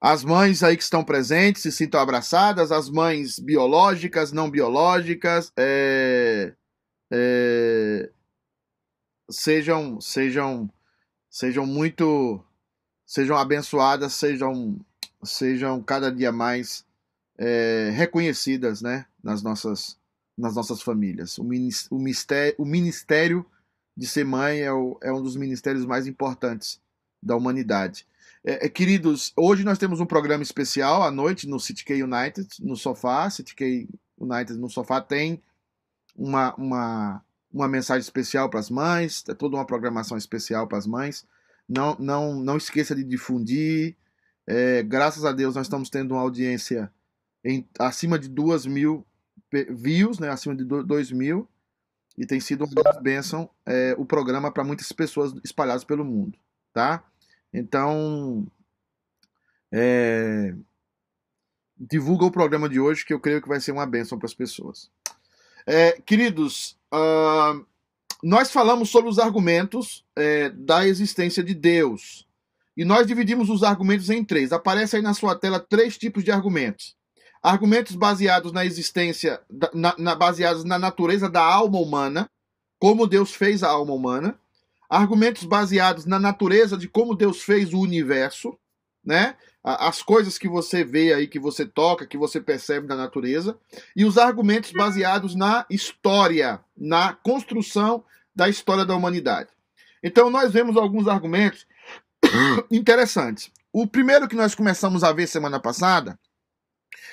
As mães aí que estão presentes se sintam abraçadas, as mães biológicas, não biológicas, é, é, sejam, sejam, sejam muito, sejam abençoadas, sejam, sejam cada dia mais é, reconhecidas, né, nas nossas, nas nossas famílias. O ministério, o ministério de ser mãe é, o, é um dos ministérios mais importantes da humanidade. É, é, queridos, hoje nós temos um programa especial à noite no CityK United, no sofá. CityK United no sofá tem uma, uma, uma mensagem especial para as mães, é toda uma programação especial para as mães. Não, não, não esqueça de difundir. É, graças a Deus nós estamos tendo uma audiência em, acima de duas mil views, né, acima de dois mil, e tem sido uma grande bênção é, o programa para muitas pessoas espalhadas pelo mundo, tá? Então, é, divulga o programa de hoje que eu creio que vai ser uma bênção para as pessoas. É, queridos, uh, nós falamos sobre os argumentos é, da existência de Deus. E nós dividimos os argumentos em três. Aparece aí na sua tela três tipos de argumentos. Argumentos baseados na existência, na, na, baseados na natureza da alma humana, como Deus fez a alma humana argumentos baseados na natureza de como Deus fez o universo, né? As coisas que você vê aí, que você toca, que você percebe da natureza, e os argumentos baseados na história, na construção da história da humanidade. Então, nós vemos alguns argumentos interessantes. O primeiro que nós começamos a ver semana passada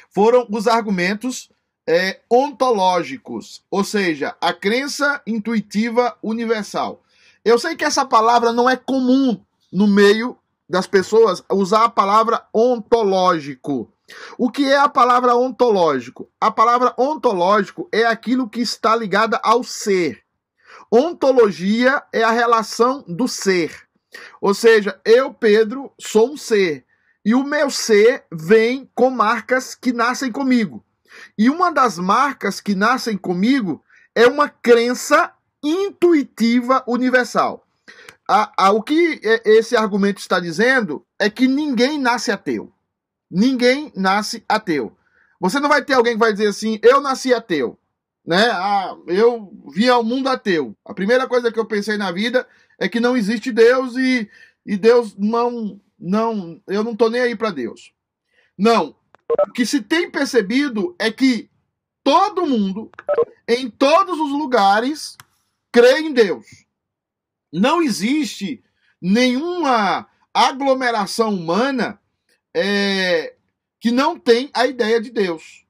foram os argumentos é, ontológicos, ou seja, a crença intuitiva universal. Eu sei que essa palavra não é comum no meio das pessoas usar a palavra ontológico. O que é a palavra ontológico? A palavra ontológico é aquilo que está ligada ao ser. Ontologia é a relação do ser. Ou seja, eu, Pedro, sou um ser. E o meu ser vem com marcas que nascem comigo. E uma das marcas que nascem comigo é uma crença intuitiva universal. A, a, o que esse argumento está dizendo é que ninguém nasce ateu. Ninguém nasce ateu. Você não vai ter alguém que vai dizer assim, eu nasci ateu. Né? Ah, eu vi ao mundo ateu. A primeira coisa que eu pensei na vida é que não existe Deus e, e Deus não. não Eu não estou nem aí para Deus. Não. O que se tem percebido é que todo mundo, em todos os lugares, crê em Deus. Não existe nenhuma aglomeração humana é, que não tem a ideia de Deus.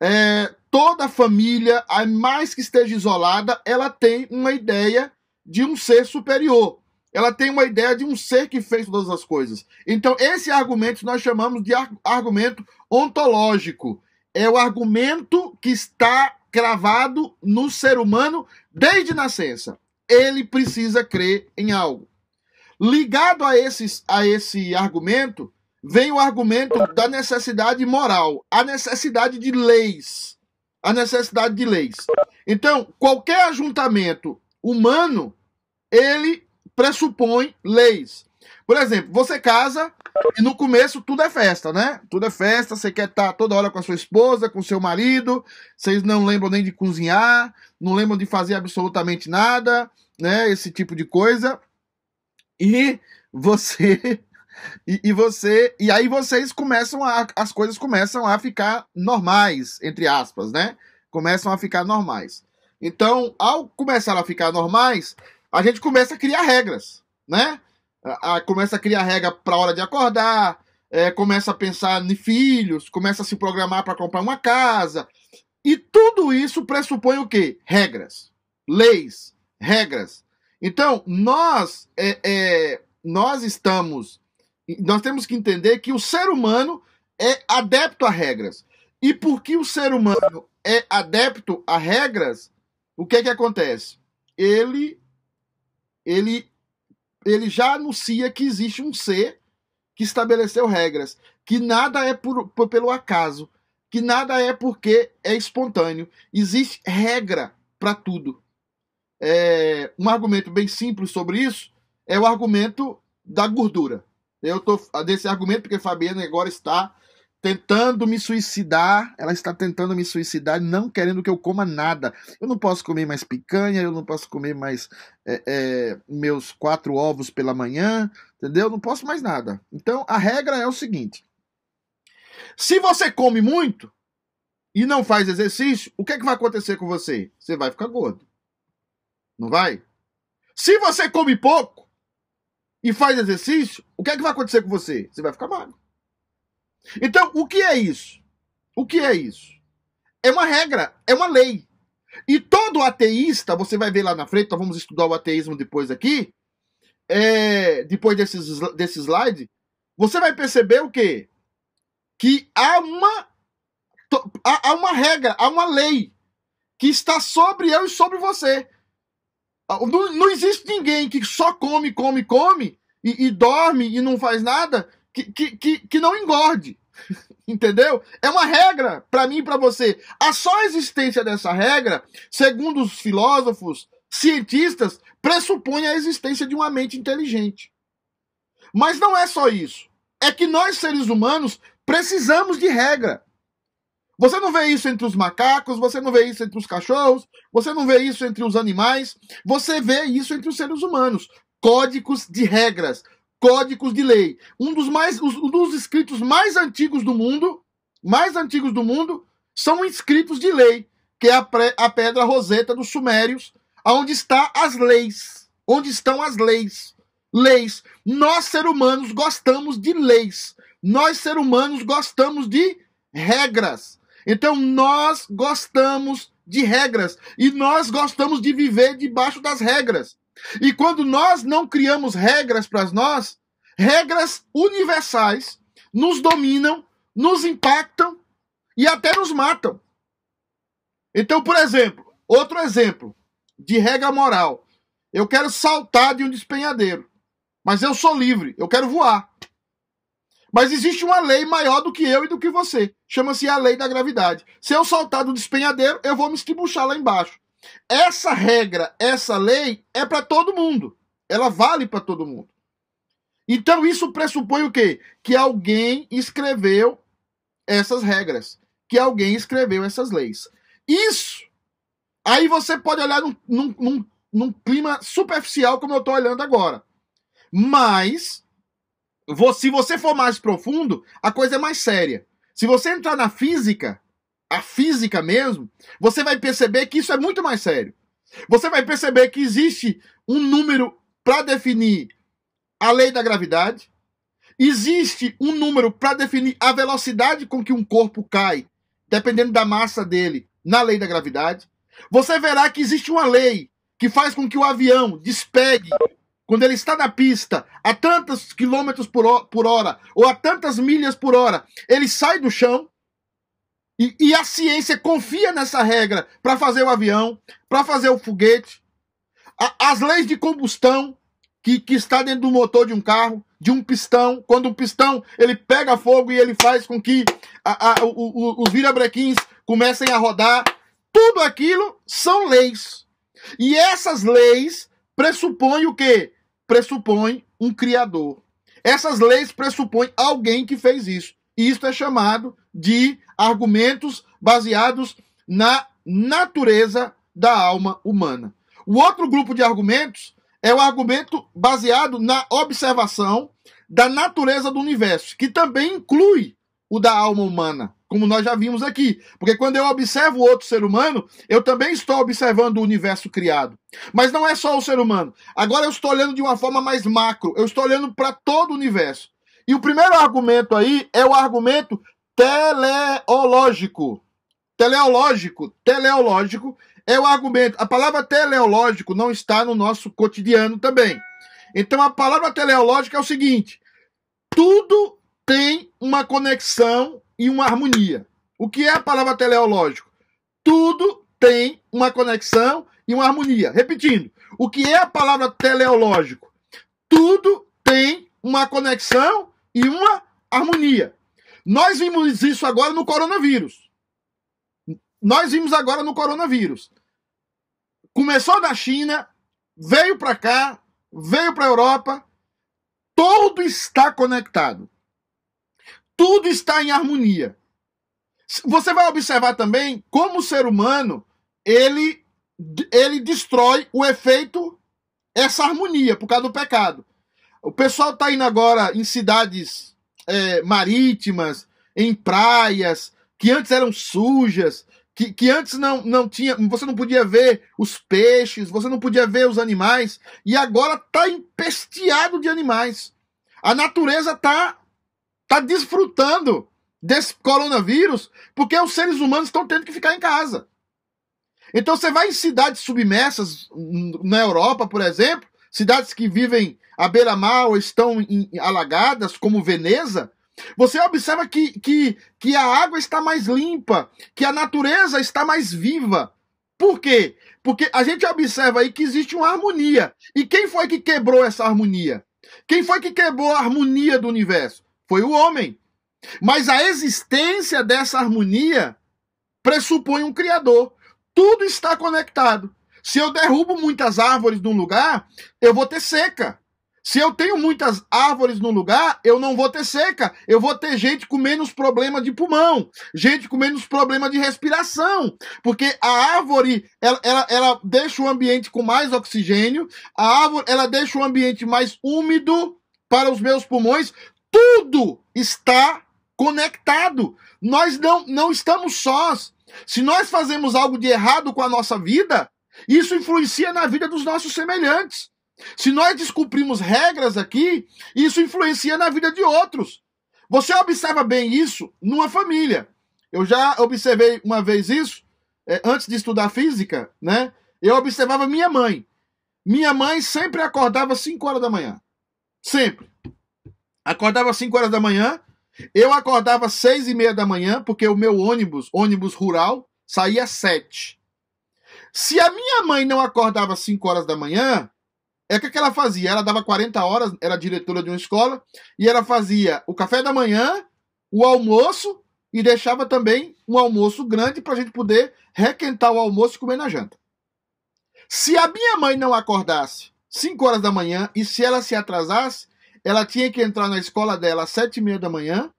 É, toda família, a mais que esteja isolada, ela tem uma ideia de um ser superior. Ela tem uma ideia de um ser que fez todas as coisas. Então, esse argumento nós chamamos de argumento ontológico. É o argumento que está cravado no ser humano desde nascença. Ele precisa crer em algo. Ligado a, esses, a esse argumento, vem o argumento da necessidade moral, a necessidade de leis. A necessidade de leis. Então, qualquer ajuntamento humano, ele pressupõe leis. Por exemplo, você casa e no começo tudo é festa, né? Tudo é festa, você quer estar toda hora com a sua esposa, com seu marido, vocês não lembram nem de cozinhar, não lembram de fazer absolutamente nada, né? Esse tipo de coisa. E você e, e, você e aí vocês começam a as coisas começam a ficar normais entre aspas né começam a ficar normais então ao começar a ficar normais a gente começa a criar regras né a, começa a criar regra para a hora de acordar, é, começa a pensar em filhos, começa a se programar para comprar uma casa. E tudo isso pressupõe o quê? Regras, leis, regras. Então, nós, é, é, nós estamos. Nós temos que entender que o ser humano é adepto a regras. E porque o ser humano é adepto a regras, o que é que acontece? Ele ele ele já anuncia que existe um ser que estabeleceu regras, que nada é por, por, pelo acaso, que nada é porque é espontâneo. Existe regra para tudo. É, um argumento bem simples sobre isso é o argumento da gordura. Eu tô desse argumento porque Fabiana agora está tentando me suicidar. Ela está tentando me suicidar, não querendo que eu coma nada. Eu não posso comer mais picanha, eu não posso comer mais é, é, meus quatro ovos pela manhã, entendeu? Eu não posso mais nada. Então a regra é o seguinte: se você come muito e não faz exercício, o que, é que vai acontecer com você? Você vai ficar gordo. Não vai? Se você come pouco e faz exercício, o que é que vai acontecer com você? Você vai ficar magro. Então, o que é isso? O que é isso? É uma regra, é uma lei. E todo ateísta, você vai ver lá na frente, nós vamos estudar o ateísmo depois aqui, é, depois desses, desse slide, você vai perceber o quê? Que há uma, há uma regra, há uma lei que está sobre eu e sobre você. Não, não existe ninguém que só come, come, come e, e dorme e não faz nada que, que, que, que não engorde. Entendeu? É uma regra para mim e para você. A só existência dessa regra, segundo os filósofos, cientistas, pressupõe a existência de uma mente inteligente. Mas não é só isso. É que nós, seres humanos, precisamos de regra. Você não vê isso entre os macacos, você não vê isso entre os cachorros, você não vê isso entre os animais, você vê isso entre os seres humanos. Códigos de regras, códigos de lei. Um dos mais, um dos escritos mais antigos do mundo, mais antigos do mundo, são escritos de lei, que é a, pré, a pedra roseta dos sumérios, onde está as leis, onde estão as leis. Leis. Nós, seres humanos, gostamos de leis. Nós, seres humanos, gostamos de regras. Então, nós gostamos de regras. E nós gostamos de viver debaixo das regras. E quando nós não criamos regras para nós, regras universais nos dominam, nos impactam e até nos matam. Então, por exemplo, outro exemplo de regra moral. Eu quero saltar de um despenhadeiro, mas eu sou livre, eu quero voar. Mas existe uma lei maior do que eu e do que você. Chama-se a lei da gravidade. Se eu saltar do despenhadeiro, eu vou me estribuchar lá embaixo. Essa regra, essa lei é para todo mundo. Ela vale para todo mundo. Então isso pressupõe o quê? Que alguém escreveu essas regras, que alguém escreveu essas leis. Isso. Aí você pode olhar num, num, num, num clima superficial como eu estou olhando agora. Mas se você for mais profundo, a coisa é mais séria. Se você entrar na física, a física mesmo, você vai perceber que isso é muito mais sério. Você vai perceber que existe um número para definir a lei da gravidade, existe um número para definir a velocidade com que um corpo cai, dependendo da massa dele, na lei da gravidade. Você verá que existe uma lei que faz com que o avião despegue quando ele está na pista a tantos quilômetros por hora ou a tantas milhas por hora, ele sai do chão e, e a ciência confia nessa regra para fazer o avião, para fazer o foguete. A, as leis de combustão que, que está dentro do motor de um carro, de um pistão, quando um pistão ele pega fogo e ele faz com que a, a, o, o, os virabrequins comecem a rodar. Tudo aquilo são leis. E essas leis pressupõem o quê? Pressupõem um criador. Essas leis pressupõem alguém que fez isso. E isso é chamado de argumentos baseados na natureza da alma humana. O outro grupo de argumentos é o argumento baseado na observação da natureza do universo, que também inclui o da alma humana, como nós já vimos aqui. Porque quando eu observo outro ser humano, eu também estou observando o universo criado. Mas não é só o ser humano. Agora eu estou olhando de uma forma mais macro, eu estou olhando para todo o universo. E o primeiro argumento aí é o argumento teleológico. Teleológico, teleológico é o argumento. A palavra teleológico não está no nosso cotidiano também. Então a palavra teleológica é o seguinte: tudo tem uma conexão e uma harmonia. O que é a palavra teleológico? Tudo tem uma conexão e uma harmonia. Repetindo, o que é a palavra teleológico? Tudo tem uma conexão e uma harmonia. Nós vimos isso agora no coronavírus. Nós vimos agora no coronavírus. Começou da China, veio para cá, veio para a Europa, Tudo está conectado. Tudo está em harmonia. Você vai observar também como o ser humano ele, ele destrói o efeito, essa harmonia, por causa do pecado. O pessoal está indo agora em cidades é, marítimas, em praias, que antes eram sujas, que, que antes não, não tinha, você não podia ver os peixes, você não podia ver os animais, e agora está empesteado de animais. A natureza está tá desfrutando desse coronavírus porque os seres humanos estão tendo que ficar em casa. Então você vai em cidades submersas, na Europa, por exemplo, cidades que vivem à beira-mar ou estão em, alagadas, como Veneza, você observa que, que, que a água está mais limpa, que a natureza está mais viva. Por quê? Porque a gente observa aí que existe uma harmonia. E quem foi que quebrou essa harmonia? Quem foi que quebrou a harmonia do universo? Foi o homem. Mas a existência dessa harmonia pressupõe um Criador. Tudo está conectado. Se eu derrubo muitas árvores num lugar, eu vou ter seca. Se eu tenho muitas árvores no lugar, eu não vou ter seca. Eu vou ter gente com menos problema de pulmão, gente com menos problema de respiração. Porque a árvore, ela, ela, ela deixa o ambiente com mais oxigênio, a árvore, ela deixa o ambiente mais úmido para os meus pulmões. Tudo está conectado. Nós não, não estamos sós. Se nós fazemos algo de errado com a nossa vida, isso influencia na vida dos nossos semelhantes. Se nós descumprimos regras aqui, isso influencia na vida de outros. Você observa bem isso numa família. Eu já observei uma vez isso, é, antes de estudar física, né? Eu observava minha mãe. Minha mãe sempre acordava às 5 horas da manhã. Sempre. Acordava às 5 horas da manhã. Eu acordava às 6 e meia da manhã, porque o meu ônibus, ônibus rural, saía às 7. Se a minha mãe não acordava às 5 horas da manhã, é o que, que ela fazia? Ela dava 40 horas, era diretora de uma escola, e ela fazia o café da manhã, o almoço, e deixava também um almoço grande para a gente poder requentar o almoço e comer na janta. Se a minha mãe não acordasse 5 horas da manhã, e se ela se atrasasse, ela tinha que entrar na escola dela às 7 e meia da manhã,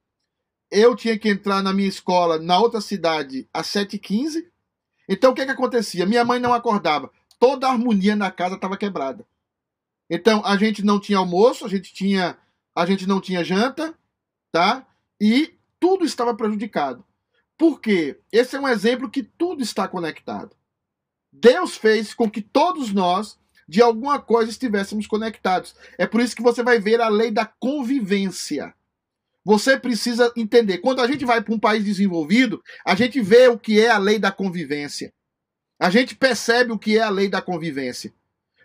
eu tinha que entrar na minha escola na outra cidade às 7h15. Então o que, que acontecia? Minha mãe não acordava. Toda a harmonia na casa estava quebrada. Então, a gente não tinha almoço, a gente tinha a gente não tinha janta, tá? E tudo estava prejudicado. Por quê? Esse é um exemplo que tudo está conectado. Deus fez com que todos nós, de alguma coisa, estivéssemos conectados. É por isso que você vai ver a lei da convivência. Você precisa entender. Quando a gente vai para um país desenvolvido, a gente vê o que é a lei da convivência. A gente percebe o que é a lei da convivência.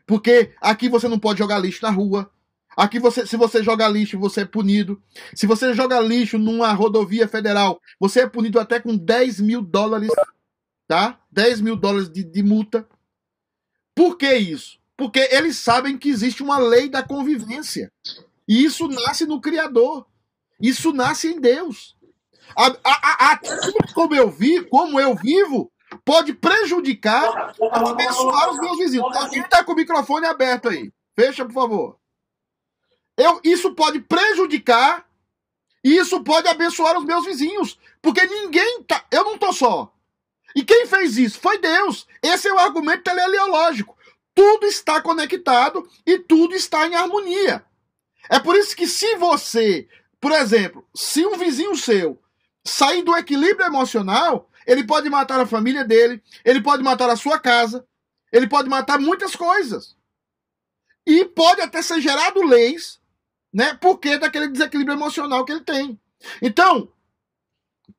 Porque aqui você não pode jogar lixo na rua. Aqui você, se você joga lixo, você é punido. Se você joga lixo numa rodovia federal, você é punido até com 10 mil dólares, tá? 10 mil dólares de, de multa. Por que isso? Porque eles sabem que existe uma lei da convivência. E isso nasce no Criador. Isso nasce em Deus. A, a, a, como eu vi, como eu vivo, pode prejudicar, abençoar os meus vizinhos. Quem está com o microfone aberto aí? Fecha, por favor. Eu, isso pode prejudicar e isso pode abençoar os meus vizinhos. Porque ninguém tá. Eu não tô só. E quem fez isso? Foi Deus. Esse é o argumento teleológico. Tudo está conectado e tudo está em harmonia. É por isso que se você, por exemplo, se um vizinho seu sair do equilíbrio emocional, ele pode matar a família dele, ele pode matar a sua casa, ele pode matar muitas coisas. E pode até ser gerado leis, né? Porque daquele desequilíbrio emocional que ele tem. Então,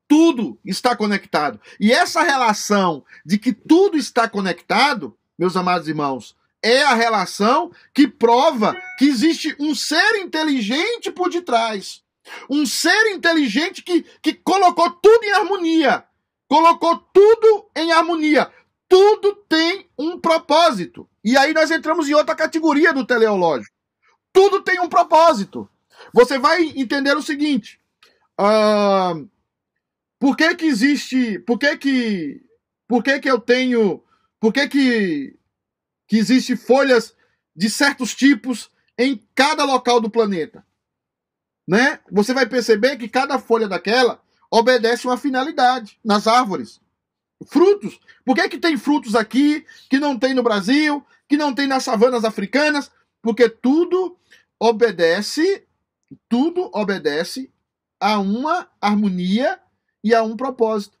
tudo está conectado. E essa relação de que tudo está conectado, meus amados irmãos, é a relação que prova que existe um ser inteligente por detrás. Um ser inteligente que, que colocou tudo em harmonia colocou tudo em harmonia. Tudo tem um propósito. E aí nós entramos em outra categoria do teleológico. Tudo tem um propósito. Você vai entender o seguinte: uh, por que que existe, por que que, por que que eu tenho, por que que que existe folhas de certos tipos em cada local do planeta? né? Você vai perceber que cada folha daquela obedece uma finalidade nas árvores. Frutos. Por que, que tem frutos aqui que não tem no Brasil, que não tem nas savanas africanas? Porque tudo obedece, tudo obedece a uma harmonia e a um propósito.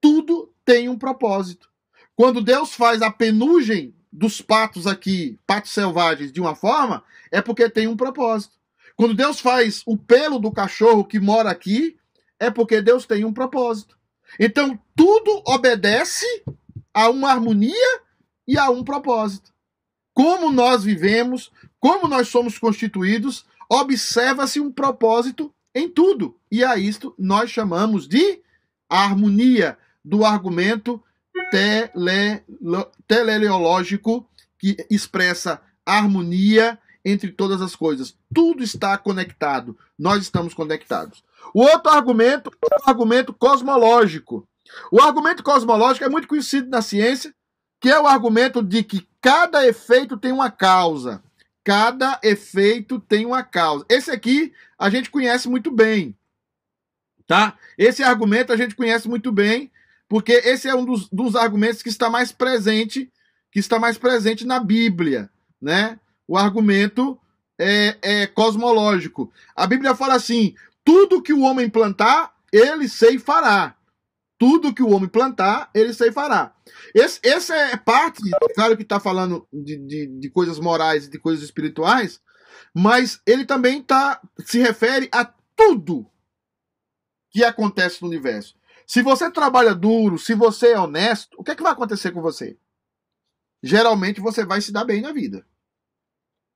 Tudo tem um propósito. Quando Deus faz a penugem dos patos aqui, patos selvagens, de uma forma, é porque tem um propósito. Quando Deus faz o pelo do cachorro que mora aqui, é porque Deus tem um propósito. Então, tudo obedece a uma harmonia e a um propósito. Como nós vivemos, como nós somos constituídos, observa-se um propósito em tudo. E a isto nós chamamos de harmonia do argumento tele, teleológico que expressa harmonia entre todas as coisas. Tudo está conectado. Nós estamos conectados. O outro argumento é o argumento cosmológico. O argumento cosmológico é muito conhecido na ciência, que é o argumento de que cada efeito tem uma causa. Cada efeito tem uma causa. Esse aqui a gente conhece muito bem. Tá? Esse argumento a gente conhece muito bem, porque esse é um dos, dos argumentos que está mais presente, que está mais presente na Bíblia, né? O argumento é, é cosmológico. A Bíblia fala assim: tudo que o homem plantar, ele ceifará. Tudo que o homem plantar, ele ceifará. Esse, esse é parte, claro que está falando de, de, de, coisas morais e de coisas espirituais, mas ele também tá, se refere a tudo que acontece no universo. Se você trabalha duro, se você é honesto, o que, é que vai acontecer com você? Geralmente você vai se dar bem na vida.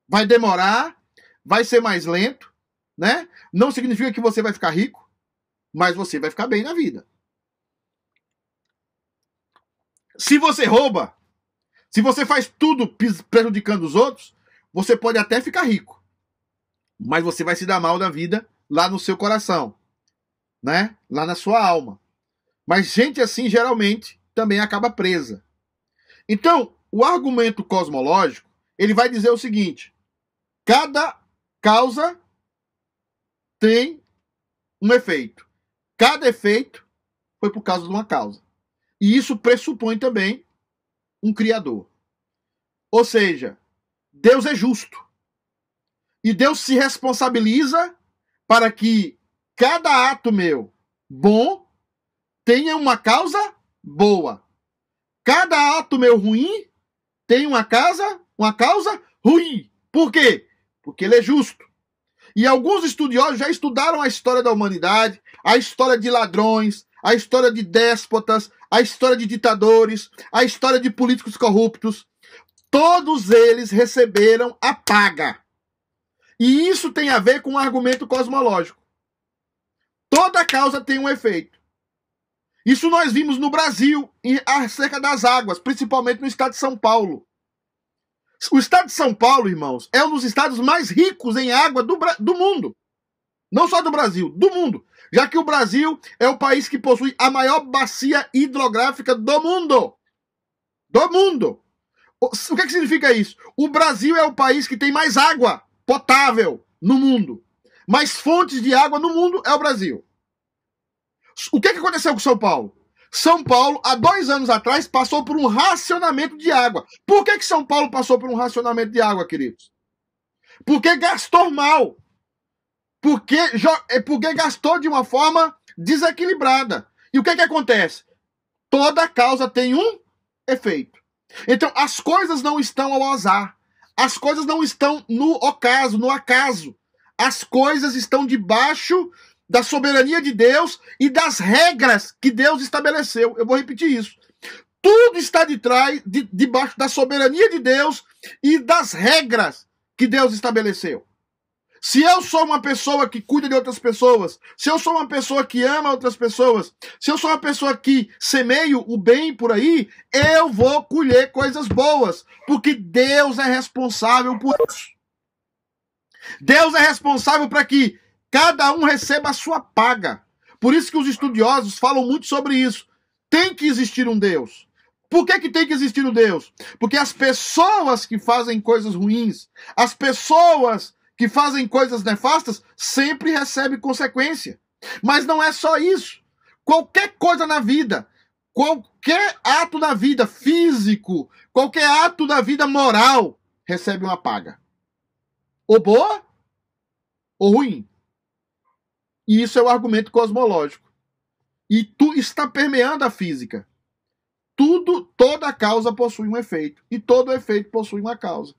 Vai demorar, vai ser mais lento, né? Não significa que você vai ficar rico, mas você vai ficar bem na vida. Se você rouba, se você faz tudo prejudicando os outros, você pode até ficar rico, mas você vai se dar mal da vida lá no seu coração, né? Lá na sua alma. Mas gente assim geralmente também acaba presa. Então, o argumento cosmológico, ele vai dizer o seguinte: cada causa tem um efeito. Cada efeito foi por causa de uma causa. E isso pressupõe também um Criador. Ou seja, Deus é justo. E Deus se responsabiliza para que cada ato meu bom tenha uma causa boa. Cada ato meu ruim tem uma causa, uma causa ruim. Por quê? Porque ele é justo. E alguns estudiosos já estudaram a história da humanidade, a história de ladrões, a história de déspotas, a história de ditadores, a história de políticos corruptos. Todos eles receberam a paga. E isso tem a ver com o argumento cosmológico. Toda causa tem um efeito. Isso nós vimos no Brasil, acerca das águas, principalmente no estado de São Paulo. O estado de São Paulo, irmãos, é um dos estados mais ricos em água do, do mundo. Não só do Brasil, do mundo. Já que o Brasil é o país que possui a maior bacia hidrográfica do mundo. Do mundo. O que, que significa isso? O Brasil é o país que tem mais água potável no mundo. Mais fontes de água no mundo é o Brasil. O que, que aconteceu com São Paulo? São Paulo, há dois anos atrás, passou por um racionamento de água. Por que, que São Paulo passou por um racionamento de água, queridos? Porque gastou mal. Porque, é porque gastou de uma forma desequilibrada. E o que, que acontece? Toda causa tem um efeito. Então, as coisas não estão ao azar. As coisas não estão no ocaso, no acaso. As coisas estão debaixo da soberania de Deus e das regras que Deus estabeleceu. Eu vou repetir isso. Tudo está de trás, de, debaixo da soberania de Deus e das regras que Deus estabeleceu. Se eu sou uma pessoa que cuida de outras pessoas, se eu sou uma pessoa que ama outras pessoas, se eu sou uma pessoa que semeio o bem por aí, eu vou colher coisas boas, porque Deus é responsável por isso. Deus é responsável para que Cada um receba a sua paga. Por isso que os estudiosos falam muito sobre isso. Tem que existir um Deus. Por que, que tem que existir um Deus? Porque as pessoas que fazem coisas ruins, as pessoas que fazem coisas nefastas sempre recebem consequência. Mas não é só isso. Qualquer coisa na vida, qualquer ato na vida físico, qualquer ato da vida moral recebe uma paga. Ou boa, ou ruim. E isso é o argumento cosmológico. E tu está permeando a física. Tudo, toda causa possui um efeito. E todo efeito possui uma causa.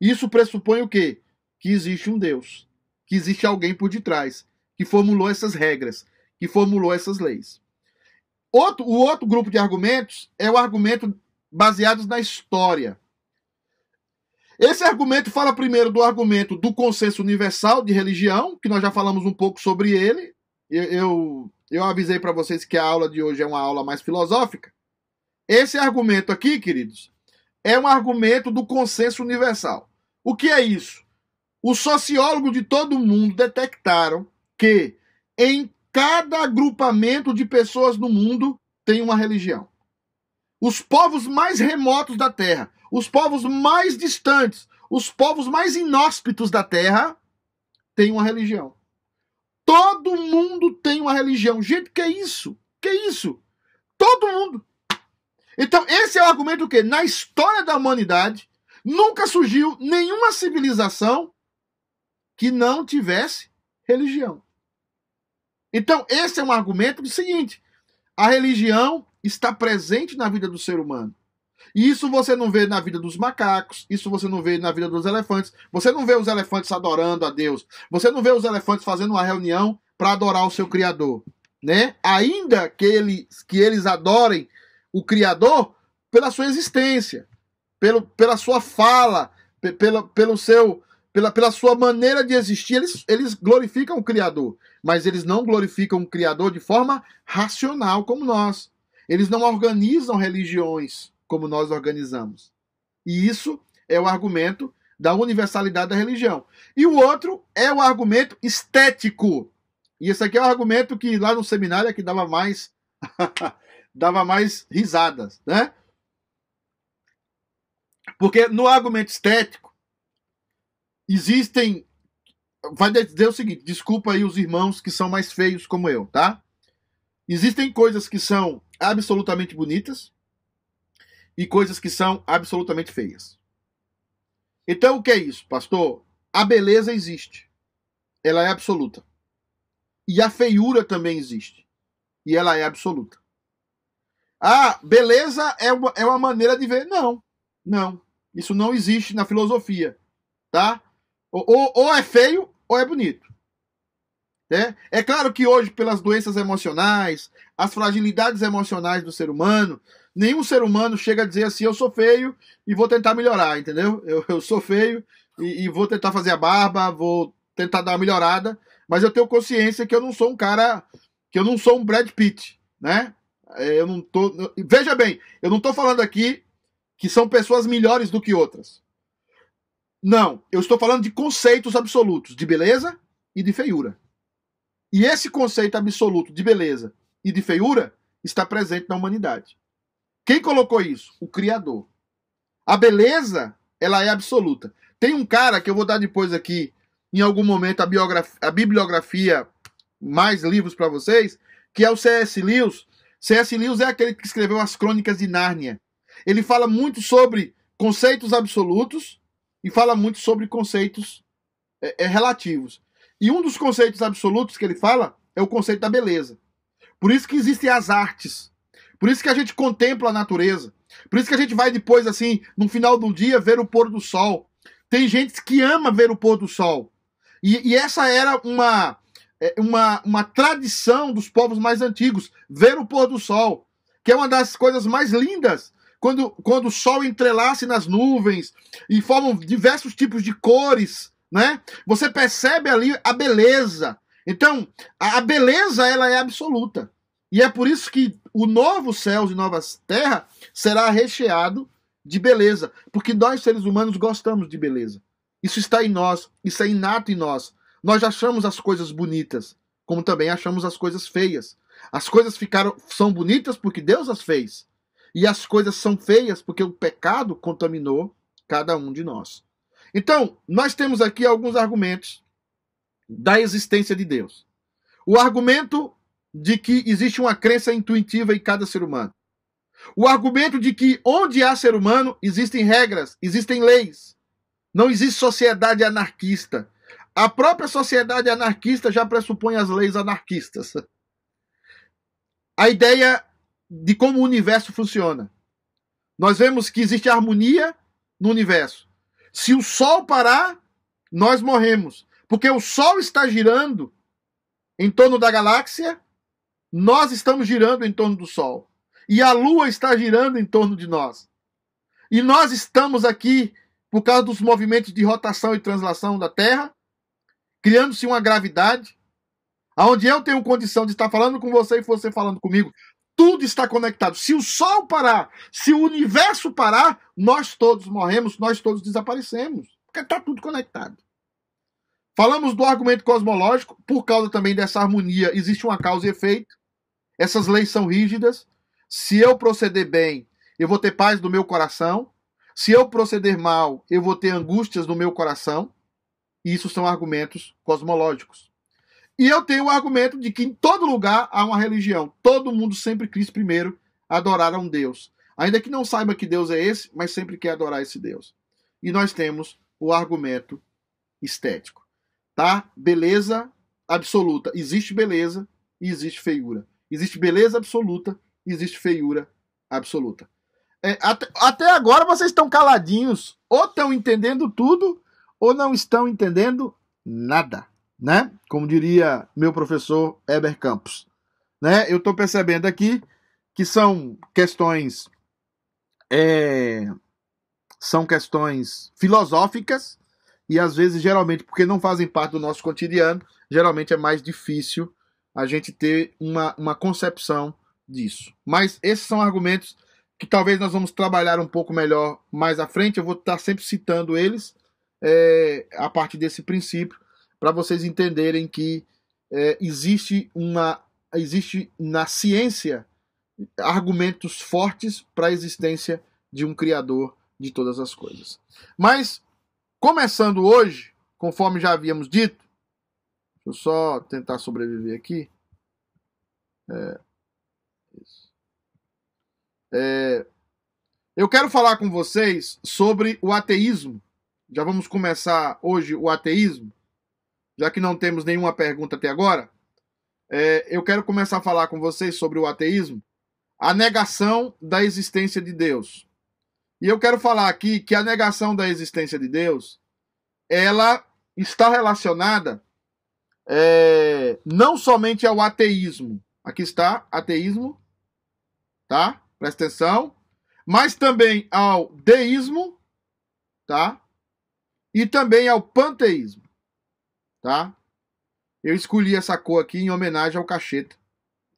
Isso pressupõe o quê? Que existe um Deus. Que existe alguém por detrás. Que formulou essas regras. Que formulou essas leis. Outro, o outro grupo de argumentos é o argumento baseado na história. Esse argumento fala primeiro do argumento do consenso universal de religião, que nós já falamos um pouco sobre ele. Eu, eu, eu avisei para vocês que a aula de hoje é uma aula mais filosófica. Esse argumento aqui, queridos, é um argumento do consenso universal. O que é isso? Os sociólogos de todo mundo detectaram que em cada agrupamento de pessoas no mundo tem uma religião. Os povos mais remotos da Terra, os povos mais distantes, os povos mais inóspitos da Terra têm uma religião. Todo mundo tem uma religião. Gente, que é isso? Que é isso? Todo mundo. Então, esse é o argumento que na história da humanidade nunca surgiu nenhuma civilização que não tivesse religião. Então, esse é um argumento do seguinte: a religião está presente na vida do ser humano. E isso você não vê na vida dos macacos, isso você não vê na vida dos elefantes. Você não vê os elefantes adorando a Deus. Você não vê os elefantes fazendo uma reunião para adorar o seu criador, né? Ainda que eles que eles adorem o criador pela sua existência, pelo, pela sua fala, pela, pelo seu pela, pela sua maneira de existir, eles, eles glorificam o Criador. Mas eles não glorificam o Criador de forma racional como nós. Eles não organizam religiões como nós organizamos. E isso é o argumento da universalidade da religião. E o outro é o argumento estético. E esse aqui é o argumento que lá no seminário é que dava mais dava mais risadas, né? Porque no argumento estético existem. Vai dizer o seguinte: desculpa aí os irmãos que são mais feios como eu, tá? Existem coisas que são absolutamente bonitas e coisas que são absolutamente feias. Então, o que é isso, pastor? A beleza existe. Ela é absoluta. E a feiura também existe. E ela é absoluta. Ah, beleza é uma, é uma maneira de ver. Não, não. Isso não existe na filosofia. Tá? Ou, ou é feio ou é bonito. É? é claro que hoje, pelas doenças emocionais, as fragilidades emocionais do ser humano, nenhum ser humano chega a dizer assim: eu sou feio e vou tentar melhorar, entendeu? Eu, eu sou feio e, e vou tentar fazer a barba, vou tentar dar uma melhorada, mas eu tenho consciência que eu não sou um cara, que eu não sou um Brad Pitt, né? É, eu não tô. Veja bem, eu não estou falando aqui que são pessoas melhores do que outras. Não, eu estou falando de conceitos absolutos de beleza e de feiura. E esse conceito absoluto de beleza e de feiura está presente na humanidade. Quem colocou isso? O Criador. A beleza, ela é absoluta. Tem um cara que eu vou dar depois aqui, em algum momento, a, a bibliografia, mais livros para vocês, que é o C.S. Lewis. C.S. Lewis é aquele que escreveu as Crônicas de Nárnia. Ele fala muito sobre conceitos absolutos e fala muito sobre conceitos é, é, relativos. E um dos conceitos absolutos que ele fala é o conceito da beleza. Por isso que existem as artes. Por isso que a gente contempla a natureza. Por isso que a gente vai depois, assim, no final do dia, ver o pôr do sol. Tem gente que ama ver o pôr do sol. E, e essa era uma, é, uma, uma tradição dos povos mais antigos, ver o pôr do sol. Que é uma das coisas mais lindas quando, quando o sol entrelace nas nuvens e formam diversos tipos de cores, né? Você percebe ali a beleza. Então, a beleza ela é absoluta. E é por isso que o novo céu e novas terra será recheado de beleza, porque nós seres humanos gostamos de beleza. Isso está em nós, isso é inato em nós. Nós achamos as coisas bonitas, como também achamos as coisas feias. As coisas ficaram são bonitas porque Deus as fez. E as coisas são feias porque o pecado contaminou cada um de nós. Então, nós temos aqui alguns argumentos da existência de Deus. O argumento de que existe uma crença intuitiva em cada ser humano. O argumento de que onde há ser humano existem regras, existem leis. Não existe sociedade anarquista. A própria sociedade anarquista já pressupõe as leis anarquistas. A ideia de como o universo funciona. Nós vemos que existe harmonia no universo. Se o Sol parar, nós morremos. Porque o Sol está girando em torno da galáxia, nós estamos girando em torno do Sol. E a Lua está girando em torno de nós. E nós estamos aqui por causa dos movimentos de rotação e translação da Terra, criando-se uma gravidade, aonde eu tenho condição de estar falando com você e você falando comigo. Tudo está conectado. Se o Sol parar, se o universo parar, nós todos morremos, nós todos desaparecemos. Porque está tudo conectado. Falamos do argumento cosmológico, por causa também dessa harmonia, existe uma causa e efeito. Essas leis são rígidas. Se eu proceder bem, eu vou ter paz no meu coração. Se eu proceder mal, eu vou ter angústias no meu coração. E isso são argumentos cosmológicos. E eu tenho o argumento de que em todo lugar há uma religião. Todo mundo sempre quis primeiro adorar a um Deus. Ainda que não saiba que Deus é esse, mas sempre quer adorar esse Deus. E nós temos o argumento estético. Tá? Beleza absoluta. Existe beleza e existe feiura. Existe beleza absoluta existe feiura absoluta. É, até, até agora vocês estão caladinhos, ou estão entendendo tudo, ou não estão entendendo nada, né? Como diria meu professor Eber Campos. Né? Eu estou percebendo aqui que são questões é, são questões filosóficas e às vezes geralmente porque não fazem parte do nosso cotidiano geralmente é mais difícil a gente ter uma, uma concepção disso mas esses são argumentos que talvez nós vamos trabalhar um pouco melhor mais à frente. Eu vou estar sempre citando eles é, a partir desse princípio, para vocês entenderem que é, existe uma existe na ciência argumentos fortes para a existência de um criador de todas as coisas. Mas começando hoje, conforme já havíamos dito, deixa eu só tentar sobreviver aqui. É, é, eu quero falar com vocês sobre o ateísmo. Já vamos começar hoje o ateísmo, já que não temos nenhuma pergunta até agora. É, eu quero começar a falar com vocês sobre o ateísmo, a negação da existência de Deus. E eu quero falar aqui que a negação da existência de Deus, ela está relacionada é, não somente ao ateísmo. Aqui está ateísmo, tá? presta atenção, mas também ao deísmo, tá? E também ao panteísmo, tá? Eu escolhi essa cor aqui em homenagem ao cacheta.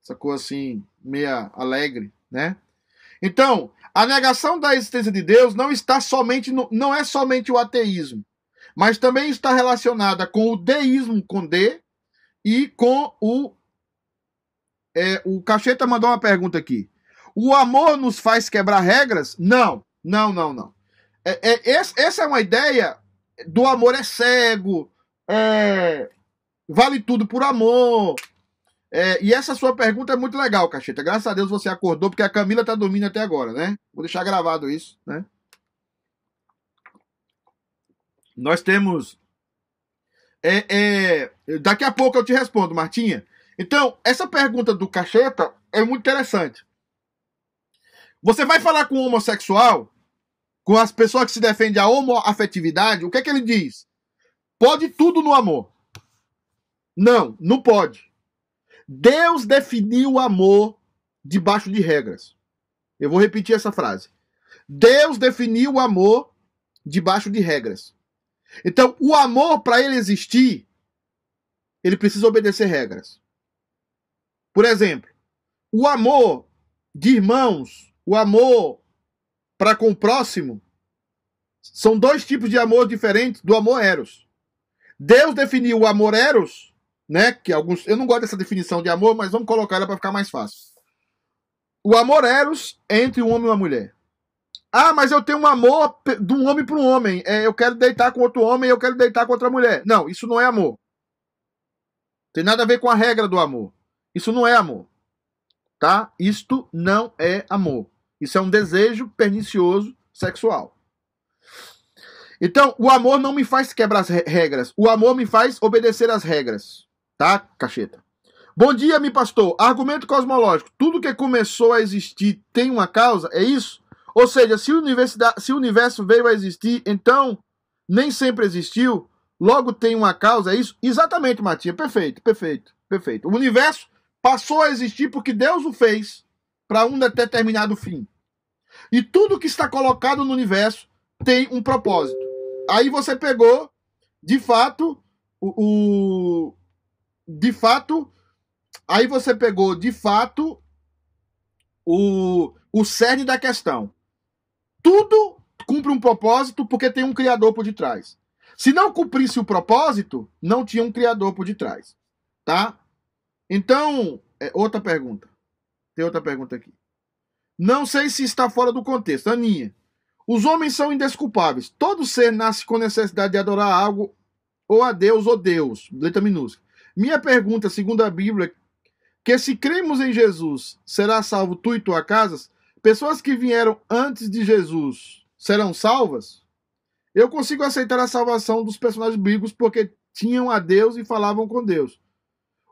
Essa cor assim, meia alegre, né? Então, a negação da existência de Deus não está somente no, não é somente o ateísmo, mas também está relacionada com o deísmo com D e com o é, o Cacheta mandou uma pergunta aqui. O amor nos faz quebrar regras? Não, não, não, não. É, é, essa é uma ideia do amor é cego, é, vale tudo por amor. É, e essa sua pergunta é muito legal, Cacheta. Graças a Deus você acordou, porque a Camila tá dormindo até agora, né? Vou deixar gravado isso, né? Nós temos. É, é, daqui a pouco eu te respondo, Martinha. Então, essa pergunta do Cacheta é muito interessante. Você vai falar com o homossexual, com as pessoas que se defendem a homoafetividade, o que é que ele diz? Pode tudo no amor. Não, não pode. Deus definiu o amor debaixo de regras. Eu vou repetir essa frase. Deus definiu o amor debaixo de regras. Então, o amor, para ele existir, ele precisa obedecer regras. Por exemplo, o amor de irmãos o amor para com o próximo são dois tipos de amor diferentes do amor eros. Deus definiu o amor eros, né? Que alguns eu não gosto dessa definição de amor, mas vamos colocar ela para ficar mais fácil. O amor eros entre um homem e uma mulher. Ah, mas eu tenho um amor de um homem para um homem. É, eu quero deitar com outro homem, eu quero deitar com outra mulher. Não, isso não é amor. Tem nada a ver com a regra do amor. Isso não é amor. Tá? Isto não é amor. Isso é um desejo pernicioso sexual. Então, o amor não me faz quebrar as regras. O amor me faz obedecer às regras. Tá, cacheta? Bom dia, me pastor. Argumento cosmológico. Tudo que começou a existir tem uma causa? É isso? Ou seja, se o, se o universo veio a existir, então nem sempre existiu, logo tem uma causa, é isso? Exatamente, Matinha. Perfeito, perfeito, perfeito. O universo passou a existir porque Deus o fez para um determinado fim. E tudo que está colocado no universo tem um propósito. Aí você pegou, de fato, o, o de fato, aí você pegou, de fato, o, o cerne da questão. Tudo cumpre um propósito porque tem um criador por detrás. Se não cumprisse o propósito, não tinha um criador por detrás, tá? Então, é, outra pergunta. Tem outra pergunta aqui. Não sei se está fora do contexto. Aninha. Os homens são indesculpáveis. Todo ser nasce com necessidade de adorar algo, ou a Deus, ou Deus. Letra minúscula. Minha pergunta, segundo a Bíblia, que se cremos em Jesus, será salvo tu e tua casa? Pessoas que vieram antes de Jesus serão salvas? Eu consigo aceitar a salvação dos personagens bíblicos porque tinham a Deus e falavam com Deus.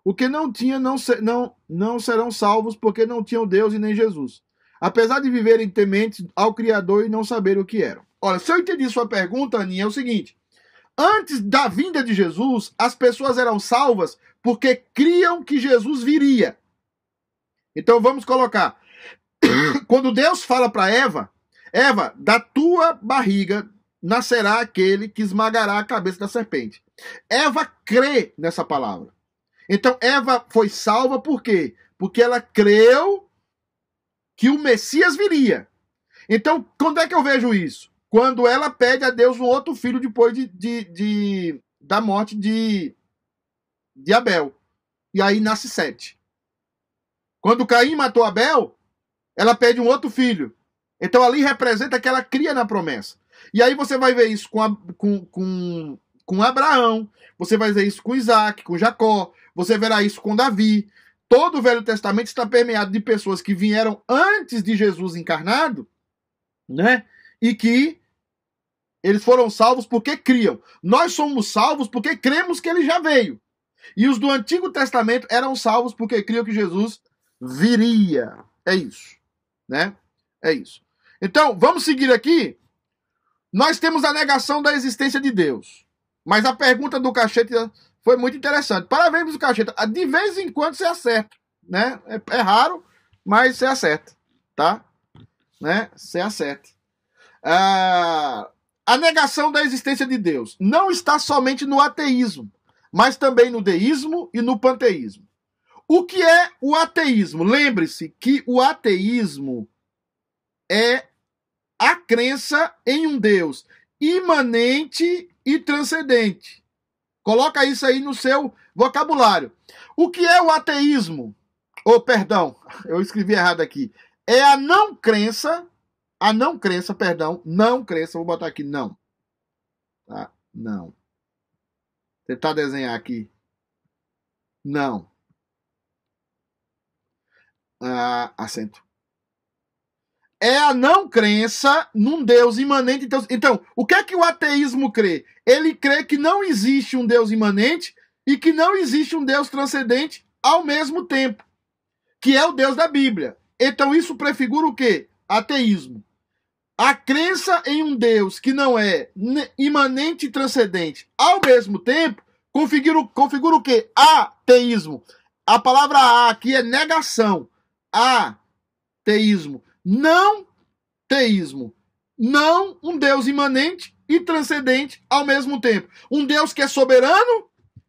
O que não tinha não, não, não serão salvos porque não tinham Deus e nem Jesus apesar de viverem tementes ao Criador e não saber o que eram. Olha, se eu entendi sua pergunta, Aninha, é o seguinte: antes da vinda de Jesus, as pessoas eram salvas porque criam que Jesus viria. Então vamos colocar. Quando Deus fala para Eva, Eva, da tua barriga nascerá aquele que esmagará a cabeça da serpente. Eva crê nessa palavra. Então Eva foi salva por quê? Porque ela creu que o Messias viria. Então, quando é que eu vejo isso? Quando ela pede a Deus um outro filho depois de, de, de da morte de, de Abel. E aí nasce Sete. Quando Caim matou Abel, ela pede um outro filho. Então ali representa que ela cria na promessa. E aí você vai ver isso com, a, com, com, com Abraão, você vai ver isso com Isaac, com Jacó, você verá isso com Davi, Todo o Velho Testamento está permeado de pessoas que vieram antes de Jesus encarnado, né? E que eles foram salvos porque criam. Nós somos salvos porque cremos que ele já veio. E os do Antigo Testamento eram salvos porque criam que Jesus viria. É isso, né? É isso. Então, vamos seguir aqui. Nós temos a negação da existência de Deus. Mas a pergunta do cachete foi muito interessante. Parabéns, Cacheta. De vez em quando você acerta, né? É, é raro, mas você acerta, tá? Né? Você acerta. Ah, a negação da existência de Deus não está somente no ateísmo, mas também no deísmo e no panteísmo. O que é o ateísmo? Lembre-se que o ateísmo é a crença em um Deus imanente e transcendente. Coloca isso aí no seu vocabulário. O que é o ateísmo? Ou, oh, perdão, eu escrevi errado aqui. É a não crença, a não crença, perdão, não crença, vou botar aqui não. Tá? Não. Tentar desenhar aqui. Não. Ah, acento é a não crença num Deus imanente. Então, então, o que é que o ateísmo crê? Ele crê que não existe um Deus imanente e que não existe um Deus transcendente ao mesmo tempo, que é o Deus da Bíblia. Então, isso prefigura o quê? Ateísmo. A crença em um Deus que não é imanente e transcendente ao mesmo tempo configura, configura o quê? Ateísmo. A palavra A aqui é negação. Ateísmo não teísmo. Não um Deus imanente e transcendente ao mesmo tempo. Um Deus que é soberano,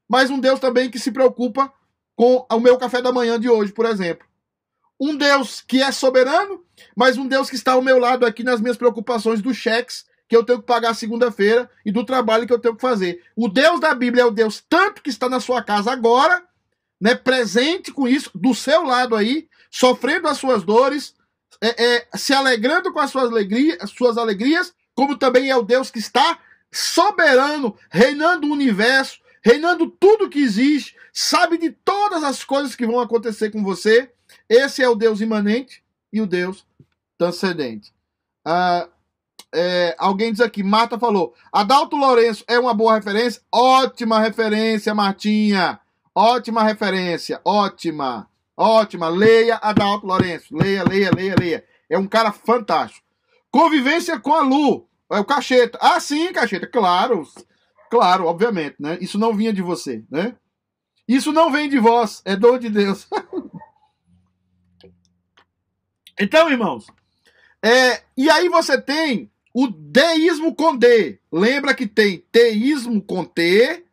mas um Deus também que se preocupa com o meu café da manhã de hoje, por exemplo. Um Deus que é soberano, mas um Deus que está ao meu lado aqui nas minhas preocupações dos cheques que eu tenho que pagar segunda-feira e do trabalho que eu tenho que fazer. O Deus da Bíblia é o Deus tanto que está na sua casa agora, né, presente com isso, do seu lado aí, sofrendo as suas dores, é, é, se alegrando com as suas alegrias, as suas alegrias, como também é o Deus que está soberano, reinando o universo, reinando tudo que existe, sabe de todas as coisas que vão acontecer com você. Esse é o Deus imanente e o Deus transcendente. Ah, é, alguém diz aqui, Marta falou, Adalto Lourenço é uma boa referência? Ótima referência, Martinha. Ótima referência, ótima. Ótima. Leia Adalto Lourenço. Leia, leia, leia, leia. É um cara fantástico. Convivência com a Lu. É o Cacheta. Ah, sim, Cacheta. Claro. Claro, obviamente, né? Isso não vinha de você, né? Isso não vem de vós, é dom de Deus. então, irmãos, é, e aí você tem o deísmo com D. Lembra que tem teísmo com T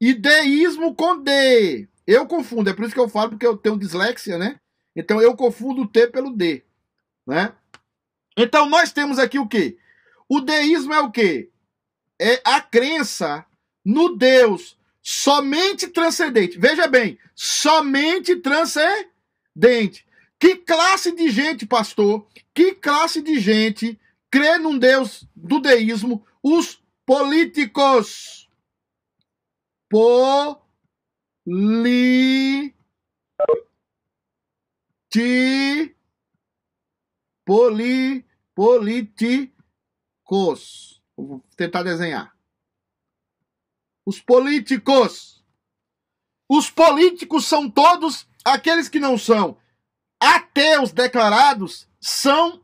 e deísmo com D. Eu confundo, é por isso que eu falo, porque eu tenho dislexia, né? Então eu confundo o T pelo D, né? Então nós temos aqui o quê? O deísmo é o quê? É a crença no Deus somente transcendente. Veja bem, somente transcendente. Que classe de gente, pastor? Que classe de gente crê num Deus do deísmo? Os políticos. Políticos li ti poli políticos. Vou tentar desenhar. Os políticos. Os políticos são todos aqueles que não são ateus declarados, são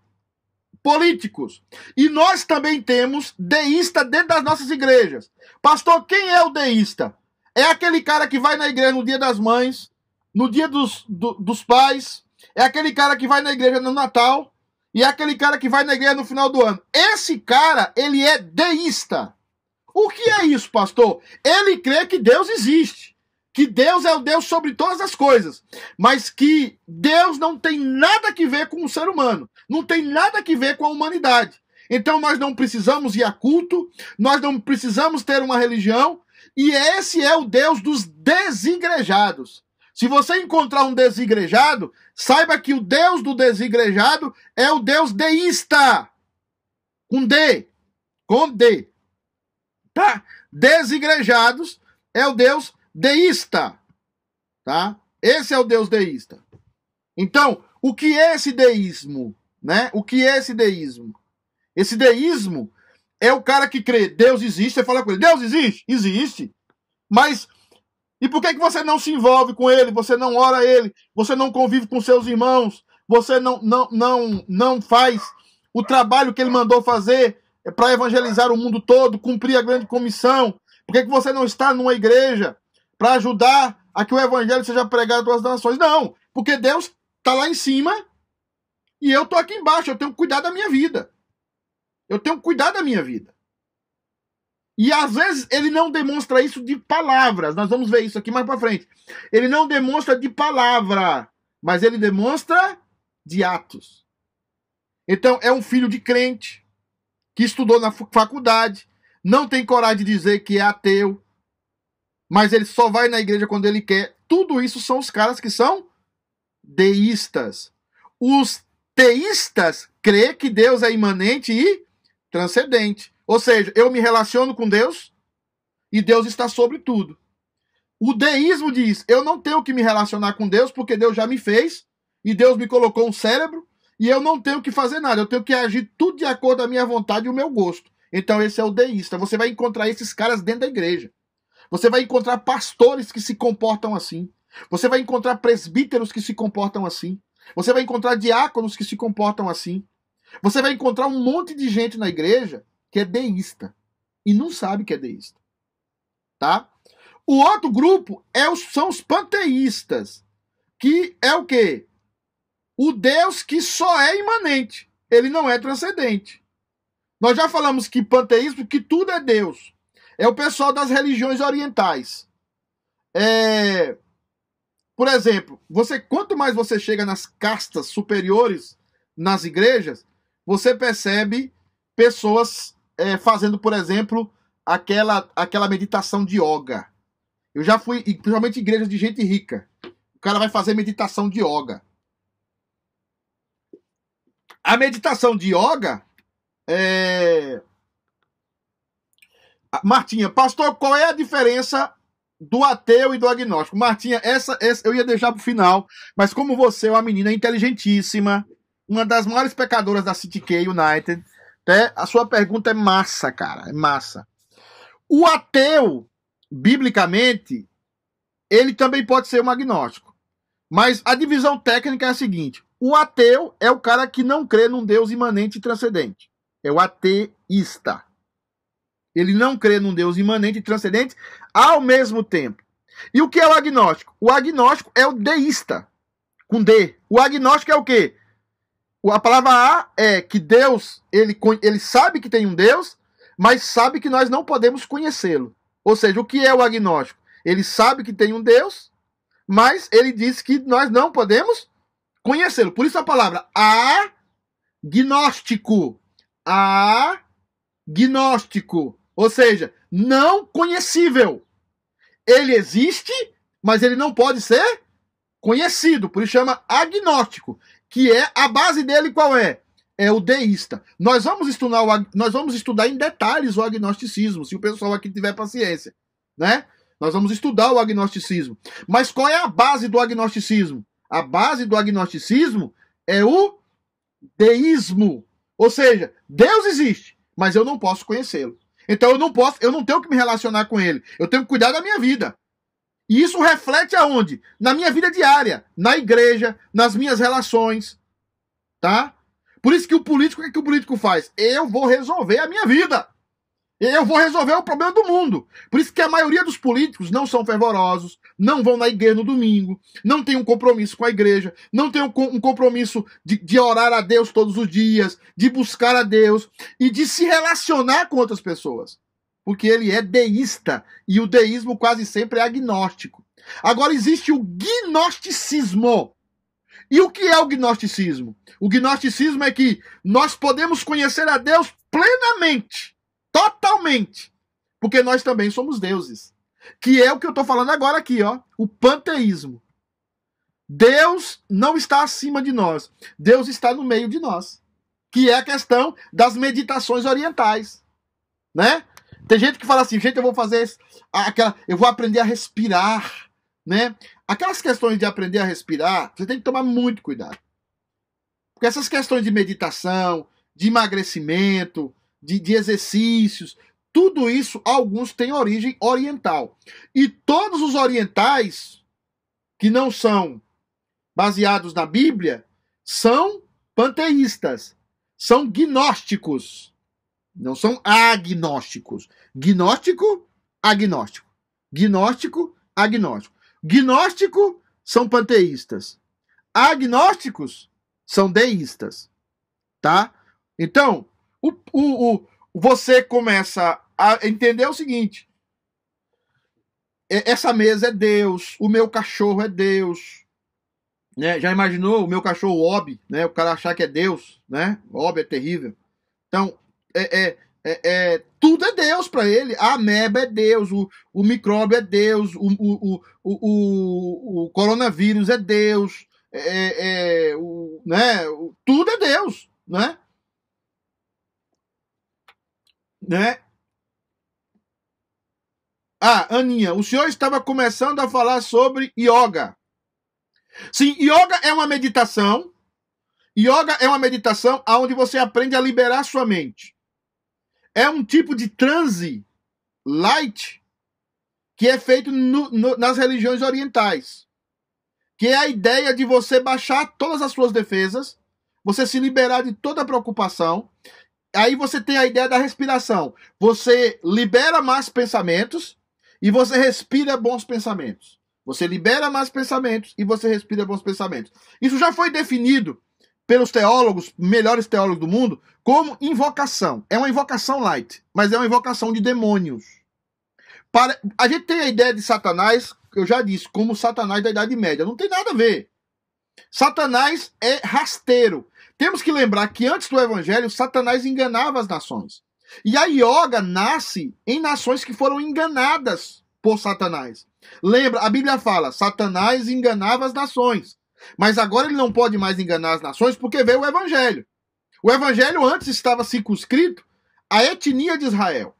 políticos. E nós também temos deísta dentro das nossas igrejas. Pastor, quem é o deísta? É aquele cara que vai na igreja no dia das mães, no dia dos, do, dos pais. É aquele cara que vai na igreja no Natal. E é aquele cara que vai na igreja no final do ano. Esse cara, ele é deísta. O que é isso, pastor? Ele crê que Deus existe. Que Deus é o Deus sobre todas as coisas. Mas que Deus não tem nada que ver com o ser humano. Não tem nada que ver com a humanidade. Então nós não precisamos ir a culto, nós não precisamos ter uma religião, e esse é o Deus dos desigrejados. Se você encontrar um desigrejado, saiba que o Deus do desigrejado é o Deus deísta. Com D. Com D. Tá? Desigrejados é o Deus deísta. Tá? Esse é o Deus deísta. Então, o que é esse deísmo? Né? O que é esse deísmo? Esse deísmo é o cara que crê, Deus existe, você fala com ele, Deus existe? Existe. Mas e por que, que você não se envolve com ele? Você não ora a ele? Você não convive com seus irmãos? Você não, não, não, não faz o trabalho que ele mandou fazer para evangelizar o mundo todo, cumprir a grande comissão? Por que, que você não está numa igreja para ajudar a que o evangelho seja pregado às nações? Não, porque Deus está lá em cima e eu estou aqui embaixo. Eu tenho que cuidar da minha vida. Eu tenho que cuidar da minha vida. E às vezes ele não demonstra isso de palavras. Nós vamos ver isso aqui mais para frente. Ele não demonstra de palavra, mas ele demonstra de atos. Então é um filho de crente que estudou na faculdade, não tem coragem de dizer que é ateu, mas ele só vai na igreja quando ele quer. Tudo isso são os caras que são deístas. Os teístas crê que Deus é imanente e transcendente. Ou seja, eu me relaciono com Deus e Deus está sobre tudo. O deísmo diz: eu não tenho que me relacionar com Deus porque Deus já me fez e Deus me colocou um cérebro e eu não tenho que fazer nada. Eu tenho que agir tudo de acordo com a minha vontade e o meu gosto. Então esse é o deísta. Você vai encontrar esses caras dentro da igreja. Você vai encontrar pastores que se comportam assim. Você vai encontrar presbíteros que se comportam assim. Você vai encontrar diáconos que se comportam assim. Você vai encontrar um monte de gente na igreja que é deísta e não sabe que é deísta. Tá? O outro grupo é os, são os panteístas, que é o quê? O Deus que só é imanente, ele não é transcendente. Nós já falamos que panteísmo, que tudo é Deus. É o pessoal das religiões orientais. É, por exemplo, você quanto mais você chega nas castas superiores nas igrejas, você percebe pessoas é, fazendo, por exemplo, aquela, aquela meditação de yoga. Eu já fui, principalmente em igrejas de gente rica. O cara vai fazer meditação de yoga. a meditação de yoga é. Martinha, pastor, qual é a diferença do ateu e do agnóstico? Martinha, essa, essa eu ia deixar pro final, mas como você é uma menina inteligentíssima, uma das maiores pecadoras da City K United, né, a sua pergunta é massa, cara, é massa. O ateu, biblicamente, ele também pode ser um agnóstico. Mas a divisão técnica é a seguinte: o ateu é o cara que não crê num Deus imanente e transcendente. É o ateísta. Ele não crê num Deus imanente e transcendente ao mesmo tempo. E o que é o agnóstico? O agnóstico é o deísta, com D. O agnóstico é o quê? A palavra A é que Deus, ele, ele sabe que tem um Deus, mas sabe que nós não podemos conhecê-lo. Ou seja, o que é o agnóstico? Ele sabe que tem um Deus, mas ele diz que nós não podemos conhecê-lo. Por isso a palavra agnóstico. Agnóstico. Ou seja, não conhecível. Ele existe, mas ele não pode ser conhecido. Por isso chama agnóstico. Que é a base dele qual é? É o deísta. Nós vamos estudar, o, nós vamos estudar em detalhes o agnosticismo, se o pessoal aqui tiver paciência, né? Nós vamos estudar o agnosticismo. Mas qual é a base do agnosticismo? A base do agnosticismo é o deísmo. Ou seja, Deus existe, mas eu não posso conhecê-lo. Então eu não posso, eu não tenho que me relacionar com ele. Eu tenho que cuidar da minha vida. E isso reflete aonde? Na minha vida diária, na igreja, nas minhas relações, tá? Por isso que o político, o que, que o político faz? Eu vou resolver a minha vida. Eu vou resolver o problema do mundo. Por isso que a maioria dos políticos não são fervorosos, não vão na igreja no domingo, não tem um compromisso com a igreja, não tem um, um compromisso de, de orar a Deus todos os dias, de buscar a Deus e de se relacionar com outras pessoas. Porque ele é deísta e o deísmo quase sempre é agnóstico. Agora existe o gnosticismo. E o que é o gnosticismo? O gnosticismo é que nós podemos conhecer a Deus plenamente totalmente. Porque nós também somos deuses. Que é o que eu estou falando agora aqui, ó. O panteísmo. Deus não está acima de nós. Deus está no meio de nós. Que é a questão das meditações orientais. Né? Tem gente que fala assim, gente, eu vou fazer aquela, eu vou aprender a respirar, né? Aquelas questões de aprender a respirar, você tem que tomar muito cuidado. Porque essas questões de meditação, de emagrecimento, de, de exercícios, tudo isso, alguns têm origem oriental. E todos os orientais, que não são baseados na Bíblia, são panteístas, são gnósticos. Não são agnósticos. Gnóstico, agnóstico. Gnóstico, agnóstico. Gnóstico são panteístas. Agnósticos são deístas. Tá? Então, o, o, o, você começa a entender o seguinte: essa mesa é Deus, o meu cachorro é Deus. Né? Já imaginou o meu cachorro Ob, né? O cara achar que é Deus, né? Ob é terrível. Então, é, é, é, é tudo é Deus para ele. A ameba é Deus, o, o micróbio é Deus, o, o, o, o, coronavírus é Deus, é, é, o, né? tudo é Deus, né? né? Ah, Aninha, o senhor estava começando a falar sobre yoga. Sim, yoga é uma meditação. Yoga é uma meditação onde você aprende a liberar sua mente. É um tipo de transe light que é feito no, no, nas religiões orientais. Que é a ideia de você baixar todas as suas defesas, você se liberar de toda preocupação aí você tem a ideia da respiração. Você libera mais pensamentos e você respira bons pensamentos. Você libera mais pensamentos e você respira bons pensamentos. Isso já foi definido pelos teólogos, melhores teólogos do mundo, como invocação. É uma invocação light, mas é uma invocação de demônios. Para... A gente tem a ideia de Satanás, eu já disse, como Satanás da Idade Média. Não tem nada a ver. Satanás é rasteiro. Temos que lembrar que antes do evangelho, Satanás enganava as nações. E a yoga nasce em nações que foram enganadas por Satanás. Lembra, a Bíblia fala: Satanás enganava as nações. Mas agora ele não pode mais enganar as nações porque veio o evangelho. O evangelho antes estava circunscrito à etnia de Israel.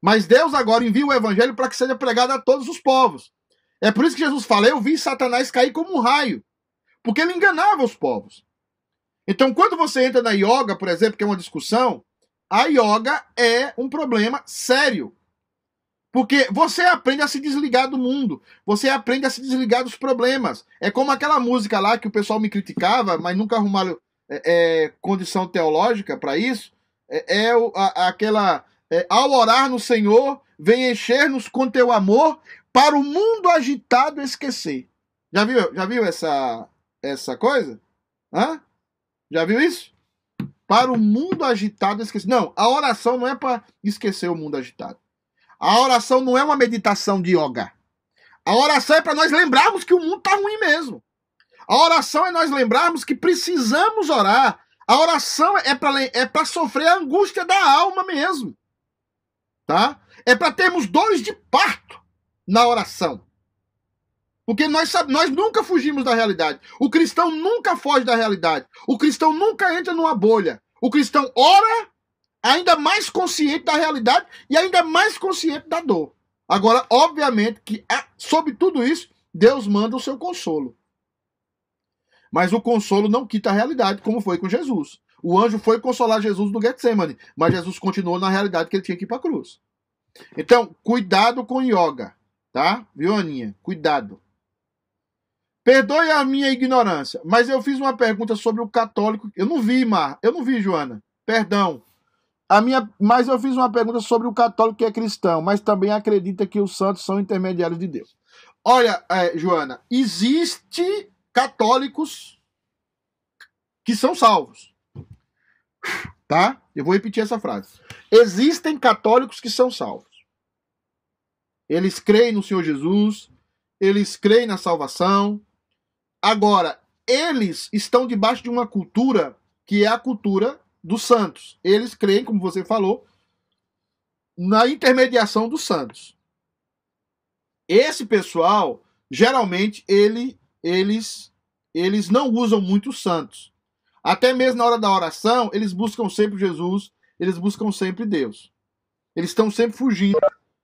Mas Deus agora envia o evangelho para que seja pregado a todos os povos. É por isso que Jesus fala: Eu vi Satanás cair como um raio. Porque ele enganava os povos. Então, quando você entra na yoga, por exemplo, que é uma discussão, a yoga é um problema sério. Porque você aprende a se desligar do mundo, você aprende a se desligar dos problemas. É como aquela música lá que o pessoal me criticava, mas nunca arrumaram é, é, condição teológica para isso. É, é a, aquela. É, ao orar no Senhor, vem encher-nos com teu amor para o mundo agitado esquecer. Já viu, já viu essa, essa coisa? Hã? Já viu isso? Para o mundo agitado esquecer. Não, a oração não é para esquecer o mundo agitado. A oração não é uma meditação de yoga. A oração é para nós lembrarmos que o mundo está ruim mesmo. A oração é nós lembrarmos que precisamos orar. A oração é para é sofrer a angústia da alma mesmo. Tá? É para termos dores de parto na oração. Porque nós, nós nunca fugimos da realidade. O cristão nunca foge da realidade. O cristão nunca entra numa bolha. O cristão ora ainda mais consciente da realidade e ainda mais consciente da dor. Agora, obviamente que sobre tudo isso, Deus manda o seu consolo. Mas o consolo não quita a realidade, como foi com Jesus. O anjo foi consolar Jesus no Getsemane, mas Jesus continuou na realidade que ele tinha que ir para a cruz. Então, cuidado com yoga, tá? Viu, Aninha? Cuidado. Perdoe a minha ignorância, mas eu fiz uma pergunta sobre o católico. Eu não vi, Mar. Eu não vi, Joana. Perdão. A minha, mas eu fiz uma pergunta sobre o católico que é cristão, mas também acredita que os santos são intermediários de Deus. Olha, é, Joana, existe católicos que são salvos. Tá? Eu vou repetir essa frase. Existem católicos que são salvos. Eles creem no Senhor Jesus, eles creem na salvação, Agora, eles estão debaixo de uma cultura que é a cultura dos santos. Eles creem, como você falou, na intermediação dos santos. Esse pessoal, geralmente, ele, eles, eles não usam muito os santos. Até mesmo na hora da oração, eles buscam sempre Jesus, eles buscam sempre Deus. Eles estão sempre fugindo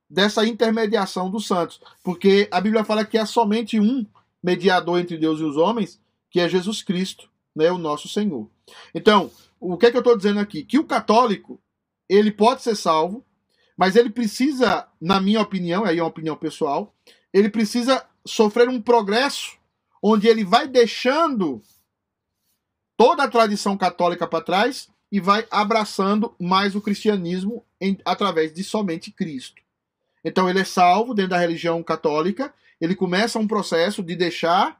dessa intermediação dos santos, porque a Bíblia fala que é somente um mediador entre Deus e os homens, que é Jesus Cristo, né, o nosso Senhor. Então, o que é que eu estou dizendo aqui? Que o católico, ele pode ser salvo, mas ele precisa, na minha opinião, aí é uma opinião pessoal, ele precisa sofrer um progresso onde ele vai deixando toda a tradição católica para trás e vai abraçando mais o cristianismo em, através de somente Cristo. Então ele é salvo dentro da religião católica ele começa um processo de deixar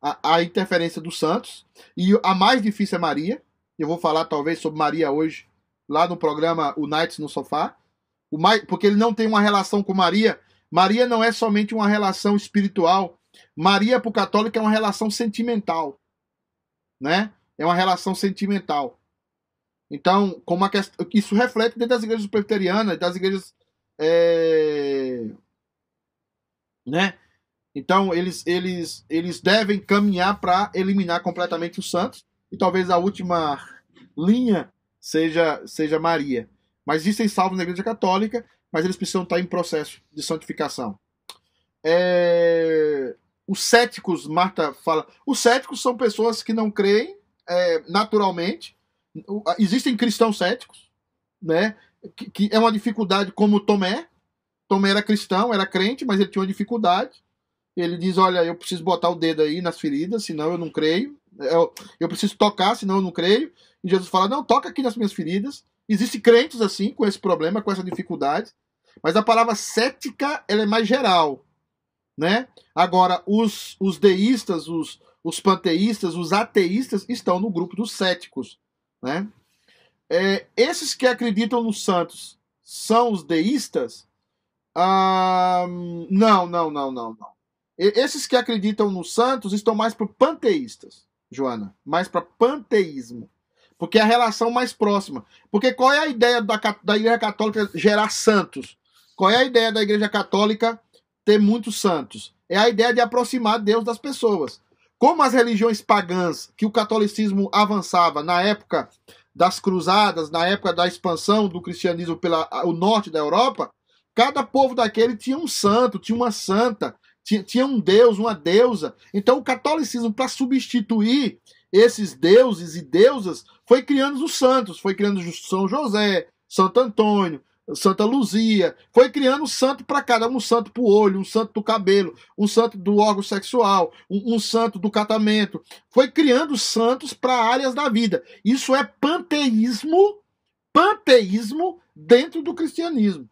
a, a, interferência dos santos. E a mais difícil é Maria. Eu vou falar talvez sobre Maria hoje, lá no programa O Nights no Sofá. O porque ele não tem uma relação com Maria. Maria não é somente uma relação espiritual. Maria, para o católico, é uma relação sentimental. Né? É uma relação sentimental. Então, como a questão, isso reflete dentro das igrejas presbiterianas, das igrejas é, né? Então eles, eles, eles devem caminhar para eliminar completamente os santos e talvez a última linha seja seja Maria. Mas existem salvos na Igreja Católica, mas eles precisam estar em processo de santificação. É... Os céticos, Marta fala, os céticos são pessoas que não creem é, naturalmente. Existem cristãos céticos, né? Que, que é uma dificuldade como Tomé, Tomé era cristão, era crente, mas ele tinha uma dificuldade. Ele diz: Olha, eu preciso botar o dedo aí nas feridas, senão eu não creio. Eu, eu preciso tocar, senão eu não creio. E Jesus fala: Não, toca aqui nas minhas feridas. Existem crentes assim, com esse problema, com essa dificuldade. Mas a palavra cética ela é mais geral. Né? Agora, os, os deístas, os, os panteístas, os ateístas estão no grupo dos céticos. Né? É, esses que acreditam nos santos são os deístas? Ah, não, não, não, não, não. Esses que acreditam nos santos estão mais para panteístas, Joana, mais para panteísmo. Porque é a relação mais próxima. Porque qual é a ideia da, da Igreja Católica gerar santos? Qual é a ideia da Igreja Católica ter muitos santos? É a ideia de aproximar Deus das pessoas. Como as religiões pagãs que o catolicismo avançava na época das cruzadas, na época da expansão do cristianismo pelo norte da Europa, cada povo daquele tinha um santo, tinha uma santa, tinha, tinha um deus, uma deusa. Então o catolicismo, para substituir esses deuses e deusas, foi criando os santos, foi criando São José, Santo Antônio, Santa Luzia, foi criando um santo para cada um, um santo para o olho, um santo do cabelo, um santo do órgão sexual, um, um santo do catamento. Foi criando santos para áreas da vida. Isso é panteísmo, panteísmo dentro do cristianismo,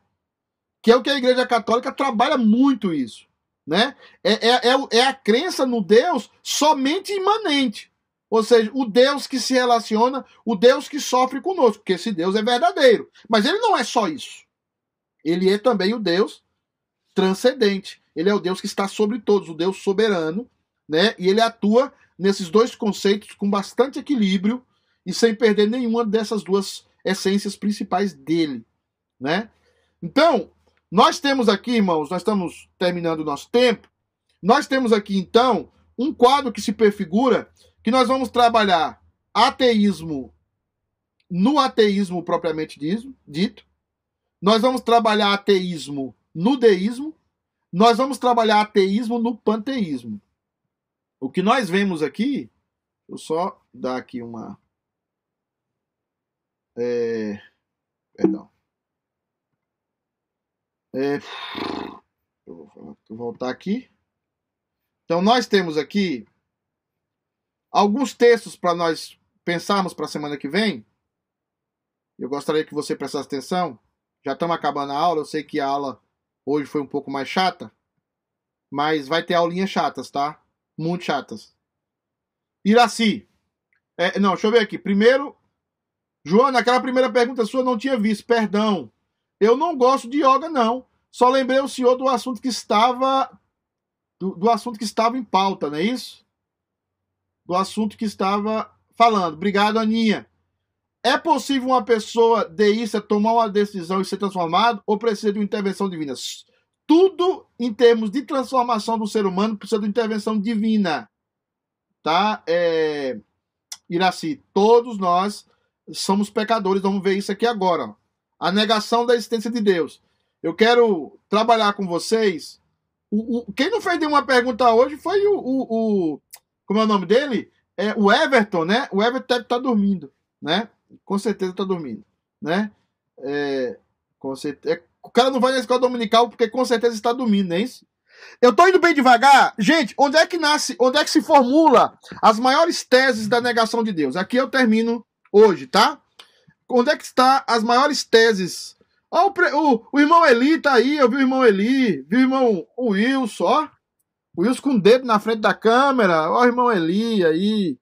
que é o que a Igreja Católica trabalha muito isso, né? É, é, é, é a crença no Deus somente imanente. Ou seja, o Deus que se relaciona, o Deus que sofre conosco, porque esse Deus é verdadeiro. Mas ele não é só isso. Ele é também o Deus transcendente. Ele é o Deus que está sobre todos, o Deus soberano, né? E ele atua nesses dois conceitos com bastante equilíbrio e sem perder nenhuma dessas duas essências principais dele, né? Então, nós temos aqui, irmãos, nós estamos terminando o nosso tempo. Nós temos aqui então um quadro que se prefigura que nós vamos trabalhar ateísmo no ateísmo propriamente dito, nós vamos trabalhar ateísmo no deísmo, nós vamos trabalhar ateísmo no panteísmo. O que nós vemos aqui, eu só dar aqui uma. É, perdão. É, eu vou voltar aqui. Então, nós temos aqui alguns textos para nós pensarmos para a semana que vem. Eu gostaria que você prestasse atenção. Já estamos acabando a aula. Eu sei que a aula hoje foi um pouco mais chata, mas vai ter aulinhas chatas, tá? Muito chatas. Iraci. É, não, deixa eu ver aqui. Primeiro, Joana, aquela primeira pergunta sua não tinha visto. Perdão. Eu não gosto de yoga, não. Só lembrei o senhor do assunto que estava. Do, do assunto que estava em pauta, não é isso? do assunto que estava falando. Obrigado, Aninha. É possível uma pessoa deísta tomar uma decisão e ser transformado ou precisa de uma intervenção divina? Tudo em termos de transformação do ser humano precisa de intervenção divina. Tá? É... Iraci, todos nós somos pecadores. Vamos ver isso aqui agora. A negação da existência de Deus. Eu quero trabalhar com vocês. O, o, quem não fez nenhuma pergunta hoje foi o, o como é o nome dele? É o Everton, né? O Everton deve estar tá dormindo, né? Com certeza está dormindo, né? É, com certeza. É, o cara não vai na escola dominical porque com certeza está dormindo, não é isso? Eu tô indo bem devagar. Gente, onde é que nasce, onde é que se formula as maiores teses da negação de Deus? Aqui eu termino hoje, tá? Onde é que está as maiores teses? Ó, o, o, o irmão Eli tá aí, eu vi o irmão Eli, vi o irmão Wilson, ó. O Wilson com o dedo na frente da câmera. Ó, o irmão Eli aí.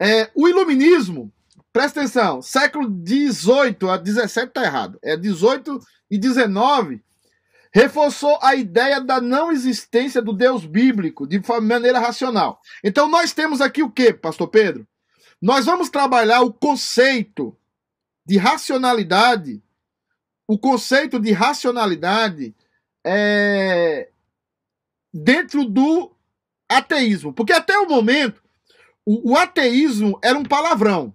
É, o iluminismo, presta atenção, século 18 a 17 tá errado. É 18 e 19 reforçou a ideia da não existência do Deus bíblico de maneira racional. Então nós temos aqui o que, pastor Pedro? Nós vamos trabalhar o conceito de racionalidade, o conceito de racionalidade é, dentro do ateísmo. Porque até o momento, o, o ateísmo era um palavrão.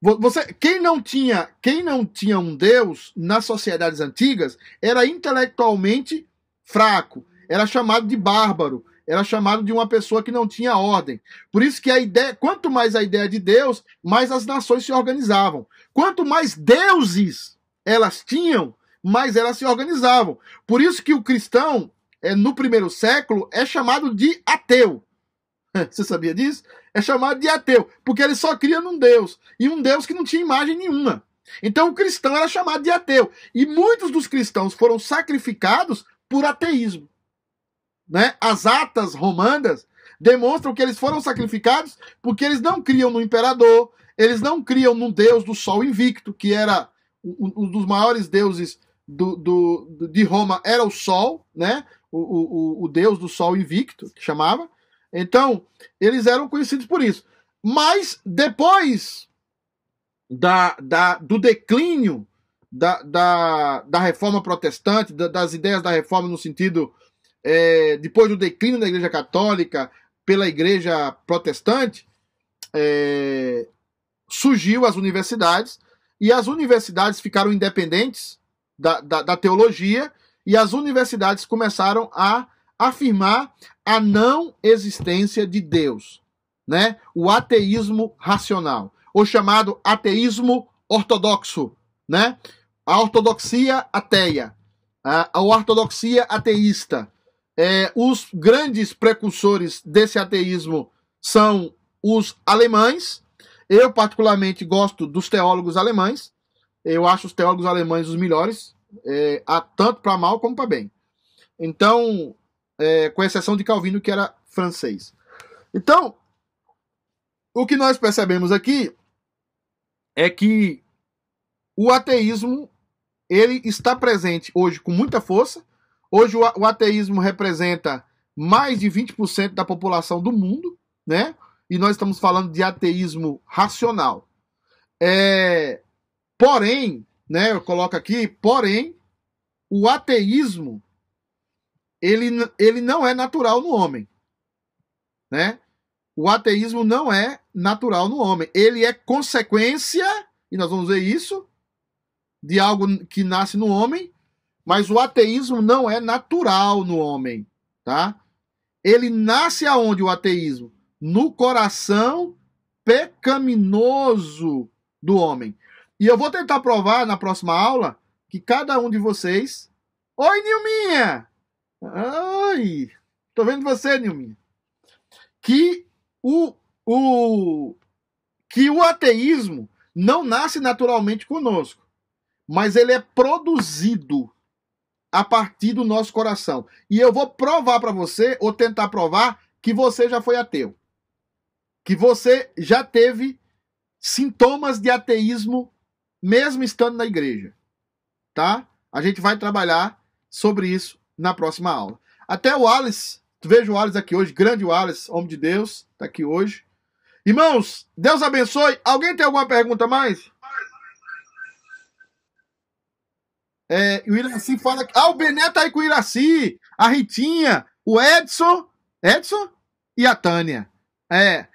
Você, quem não tinha, quem não tinha um Deus nas sociedades antigas era intelectualmente fraco, era chamado de bárbaro, era chamado de uma pessoa que não tinha ordem. Por isso que a ideia, quanto mais a ideia de Deus, mais as nações se organizavam. Quanto mais deuses elas tinham, mais elas se organizavam. Por isso que o cristão é, no primeiro século é chamado de ateu. Você sabia disso? É chamado de ateu, porque ele só cria num Deus, e um Deus que não tinha imagem nenhuma. Então o cristão era chamado de ateu. E muitos dos cristãos foram sacrificados por ateísmo. Né? As atas romanas demonstram que eles foram sacrificados porque eles não criam no imperador, eles não criam no deus do sol invicto, que era um, dos maiores deuses do, do, de Roma, era o sol, né? o, o, o deus do sol invicto, que chamava. Então, eles eram conhecidos por isso. Mas depois da, da, do declínio da, da, da reforma protestante, da, das ideias da reforma no sentido. É, depois do declínio da Igreja Católica pela Igreja Protestante, é, surgiu as universidades e as universidades ficaram independentes da, da, da teologia e as universidades começaram a afirmar a não existência de Deus, né? O ateísmo racional, ou chamado ateísmo ortodoxo, né? A ortodoxia ateia, a, a ortodoxia ateísta. É, os grandes precursores desse ateísmo são os alemães. Eu, particularmente, gosto dos teólogos alemães. Eu acho os teólogos alemães os melhores, é, tanto para mal como para bem. Então, é, com exceção de Calvino, que era francês. Então, o que nós percebemos aqui é que o ateísmo ele está presente hoje com muita força. Hoje o, ateísmo representa mais de 20% da população do mundo, né? E nós estamos falando de ateísmo racional. É, porém, né, eu coloco aqui, porém, o ateísmo ele, ele não é natural no homem. Né? O ateísmo não é natural no homem. Ele é consequência, e nós vamos ver isso, de algo que nasce no homem, mas o ateísmo não é natural no homem, tá? Ele nasce aonde o ateísmo? No coração pecaminoso do homem. E eu vou tentar provar na próxima aula que cada um de vocês. Oi, Nilminha! Ai, tô vendo você, Nilminha. Que o, o, que o ateísmo não nasce naturalmente conosco, mas ele é produzido a partir do nosso coração. E eu vou provar para você, ou tentar provar, que você já foi ateu. Que você já teve sintomas de ateísmo mesmo estando na igreja. Tá? A gente vai trabalhar sobre isso na próxima aula. Até o Alice, vejo o Alice aqui hoje, grande Alice, homem de Deus, está aqui hoje. Irmãos, Deus abençoe. Alguém tem alguma pergunta mais? É, o Iraci fala. Ah, o Bené tá aí com o Iraci, a Ritinha, o Edson, Edson e a Tânia. É.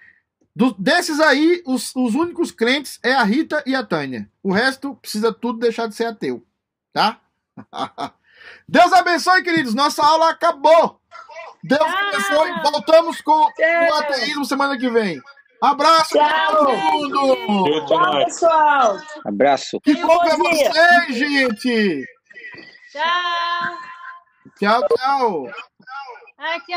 Do, desses aí, os, os únicos crentes é a Rita e a Tânia. O resto precisa tudo deixar de ser ateu. Tá? Deus abençoe, queridos. Nossa aula acabou. Deus abençoe. Voltamos com o ateísmo semana que vem. Abraço Tchau, todo mundo. Tchau, pessoal. Abraço. Que bom ver vocês, gente. Tchau. Tchau, tchau. Aqui,